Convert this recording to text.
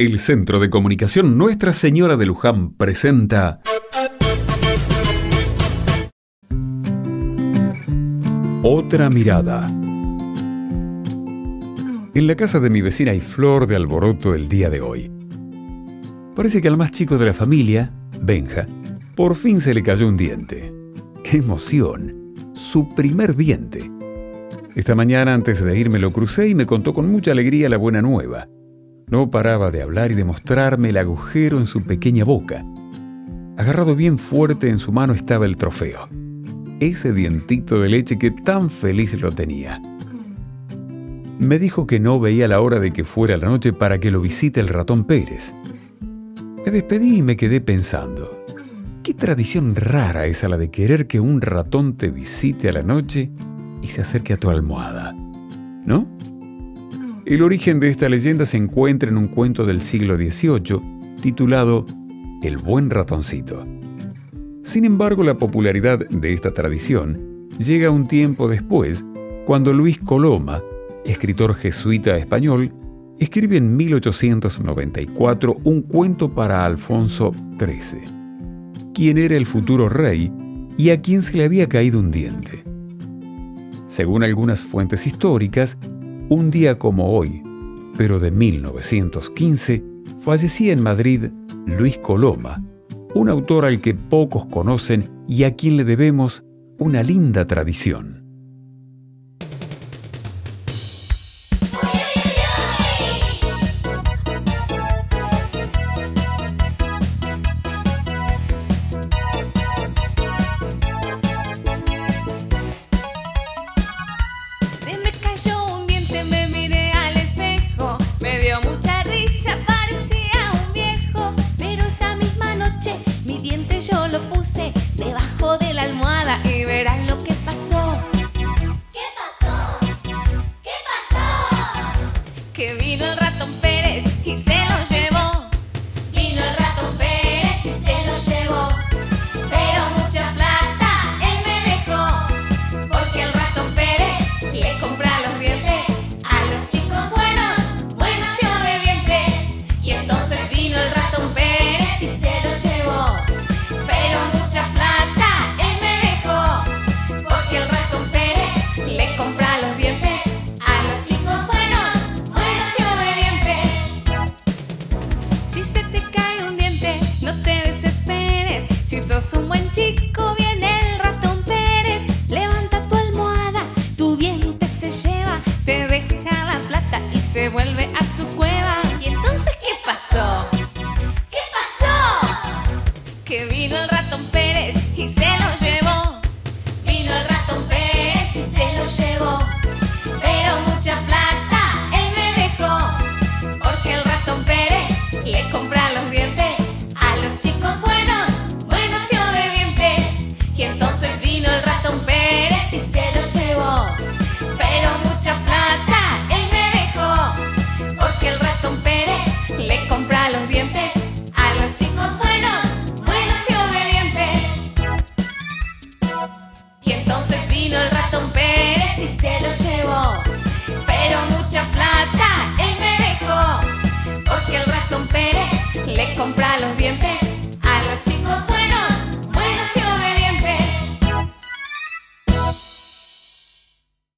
El Centro de Comunicación Nuestra Señora de Luján presenta Otra mirada. En la casa de mi vecina hay flor de alboroto el día de hoy. Parece que al más chico de la familia, Benja, por fin se le cayó un diente. ¡Qué emoción! Su primer diente. Esta mañana antes de irme lo crucé y me contó con mucha alegría la buena nueva. No paraba de hablar y de mostrarme el agujero en su pequeña boca. Agarrado bien fuerte en su mano estaba el trofeo. Ese dientito de leche que tan feliz lo tenía. Me dijo que no veía la hora de que fuera la noche para que lo visite el ratón Pérez. Me despedí y me quedé pensando. Qué tradición rara es la de querer que un ratón te visite a la noche y se acerque a tu almohada. ¿No? El origen de esta leyenda se encuentra en un cuento del siglo XVIII titulado El buen ratoncito. Sin embargo, la popularidad de esta tradición llega un tiempo después, cuando Luis Coloma, escritor jesuita español, escribe en 1894 un cuento para Alfonso XIII quién era el futuro rey y a quién se le había caído un diente. Según algunas fuentes históricas, un día como hoy, pero de 1915, fallecía en Madrid Luis Coloma, un autor al que pocos conocen y a quien le debemos una linda tradición. Debajo de la almohada y verán lo que pasó. ¿Qué pasó? ¿Qué pasó? Que vino el ratón Pérez y se sos un buen chico, viene el ratón Pérez. Levanta tu almohada, tu diente se lleva, te deja la plata y se vuelve a su cueva. ¿Y entonces qué pasó? ¿Qué pasó? Que vino el ratón Pero mucha plata él me dejó. porque el ratón Pérez le compra los dientes